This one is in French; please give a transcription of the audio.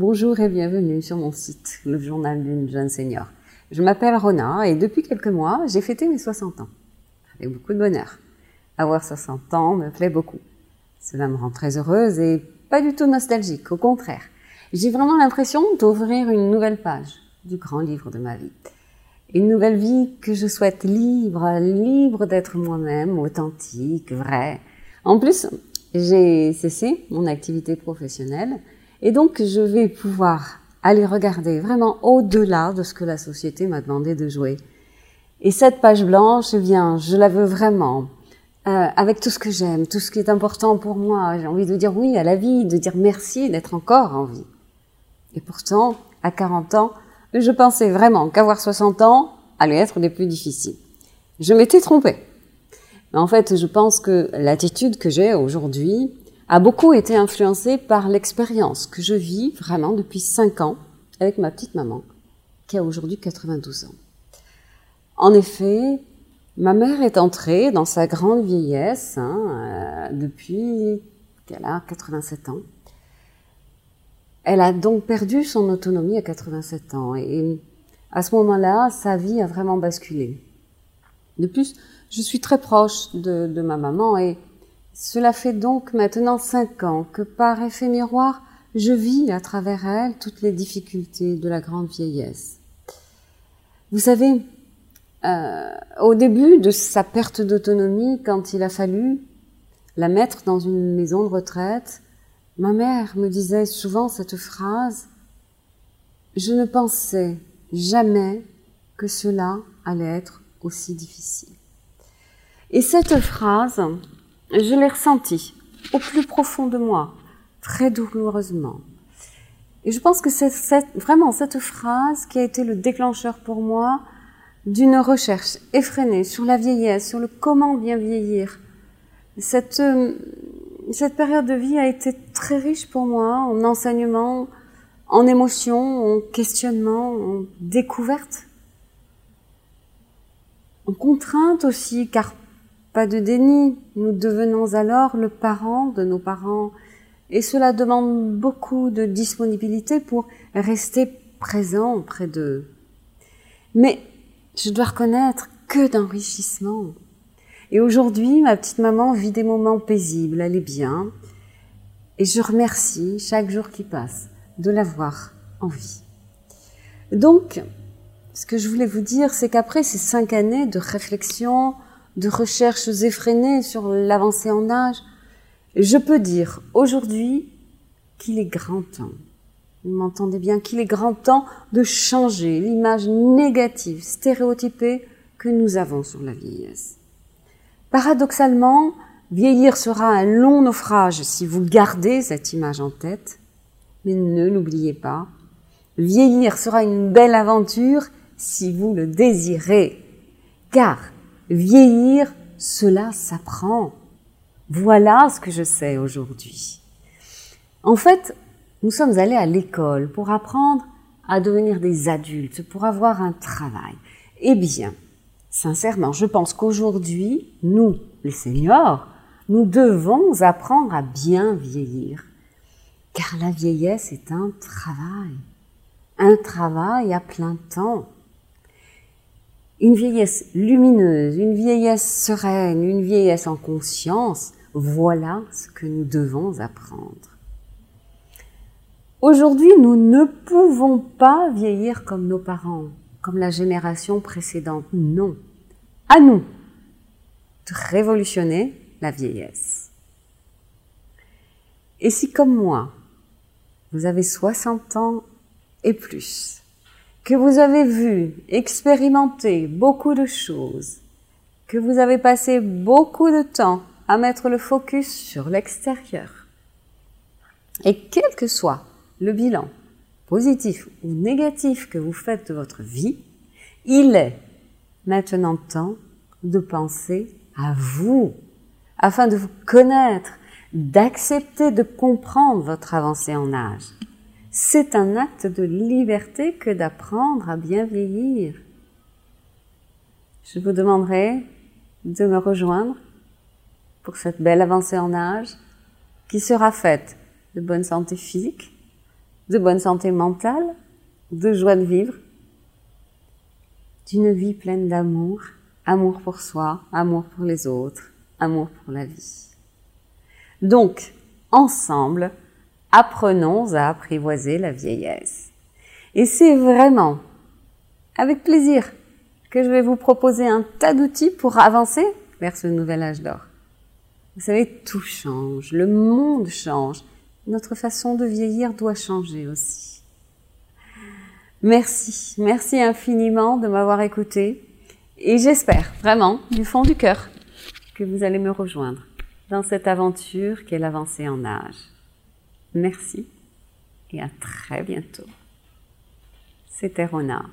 Bonjour et bienvenue sur mon site, le journal d'une jeune senior. Je m'appelle Rona et depuis quelques mois, j'ai fêté mes 60 ans. Avec beaucoup de bonheur. Avoir 60 ans me plaît beaucoup. Cela me rend très heureuse et pas du tout nostalgique, au contraire. J'ai vraiment l'impression d'ouvrir une nouvelle page du grand livre de ma vie. Une nouvelle vie que je souhaite libre, libre d'être moi-même, authentique, vrai. En plus, j'ai cessé mon activité professionnelle et donc, je vais pouvoir aller regarder vraiment au-delà de ce que la société m'a demandé de jouer. Et cette page blanche, eh bien, je la veux vraiment euh, avec tout ce que j'aime, tout ce qui est important pour moi. J'ai envie de dire oui à la vie, de dire merci d'être encore en vie. Et pourtant, à 40 ans, je pensais vraiment qu'avoir 60 ans allait être des plus difficiles. Je m'étais trompée. Mais en fait, je pense que l'attitude que j'ai aujourd'hui, a beaucoup été influencé par l'expérience que je vis vraiment depuis 5 ans avec ma petite maman, qui a aujourd'hui 92 ans. En effet, ma mère est entrée dans sa grande vieillesse hein, euh, depuis qu'elle a 87 ans. Elle a donc perdu son autonomie à 87 ans et à ce moment-là, sa vie a vraiment basculé. De plus, je suis très proche de, de ma maman et cela fait donc maintenant cinq ans que par effet miroir, je vis à travers elle toutes les difficultés de la grande vieillesse. Vous savez, euh, au début de sa perte d'autonomie, quand il a fallu la mettre dans une maison de retraite, ma mère me disait souvent cette phrase, je ne pensais jamais que cela allait être aussi difficile. Et cette phrase, je l'ai ressenti au plus profond de moi, très douloureusement. Et je pense que c'est vraiment cette phrase qui a été le déclencheur pour moi d'une recherche effrénée sur la vieillesse, sur le comment bien vieillir. Cette, euh, cette période de vie a été très riche pour moi en enseignement, en émotions, en questionnement, en découverte, en contrainte aussi, car de déni, nous devenons alors le parent de nos parents et cela demande beaucoup de disponibilité pour rester présent près d'eux. Mais je dois reconnaître que d'enrichissement. Et aujourd'hui, ma petite maman vit des moments paisibles, elle est bien, et je remercie chaque jour qui passe de l'avoir en vie. Donc, ce que je voulais vous dire, c'est qu'après ces cinq années de réflexion, de recherches effrénées sur l'avancée en âge, je peux dire aujourd'hui qu'il est grand temps, vous m'entendez bien, qu'il est grand temps de changer l'image négative, stéréotypée que nous avons sur la vieillesse. Paradoxalement, vieillir sera un long naufrage si vous gardez cette image en tête, mais ne l'oubliez pas, vieillir sera une belle aventure si vous le désirez, car Vieillir, cela s'apprend. Voilà ce que je sais aujourd'hui. En fait, nous sommes allés à l'école pour apprendre à devenir des adultes, pour avoir un travail. Eh bien, sincèrement, je pense qu'aujourd'hui, nous, les seniors, nous devons apprendre à bien vieillir. Car la vieillesse est un travail. Un travail à plein temps une vieillesse lumineuse, une vieillesse sereine, une vieillesse en conscience, voilà ce que nous devons apprendre. Aujourd'hui, nous ne pouvons pas vieillir comme nos parents, comme la génération précédente. Non. À nous de révolutionner la vieillesse. Et si comme moi, vous avez 60 ans et plus, que vous avez vu, expérimenté beaucoup de choses, que vous avez passé beaucoup de temps à mettre le focus sur l'extérieur. Et quel que soit le bilan, positif ou négatif que vous faites de votre vie, il est maintenant temps de penser à vous, afin de vous connaître, d'accepter de comprendre votre avancée en âge c'est un acte de liberté que d'apprendre à bien vieillir. Je vous demanderai de me rejoindre pour cette belle avancée en âge qui sera faite de bonne santé physique, de bonne santé mentale, de joie de vivre, d'une vie pleine d'amour, amour pour soi, amour pour les autres, amour pour la vie. Donc, ensemble, apprenons à apprivoiser la vieillesse. Et c'est vraiment avec plaisir que je vais vous proposer un tas d'outils pour avancer vers ce nouvel âge d'or. Vous savez, tout change, le monde change, notre façon de vieillir doit changer aussi. Merci, merci infiniment de m'avoir écouté et j'espère vraiment du fond du cœur que vous allez me rejoindre dans cette aventure qu'est l'avancée en âge. Merci et à très bientôt. C'était Rona.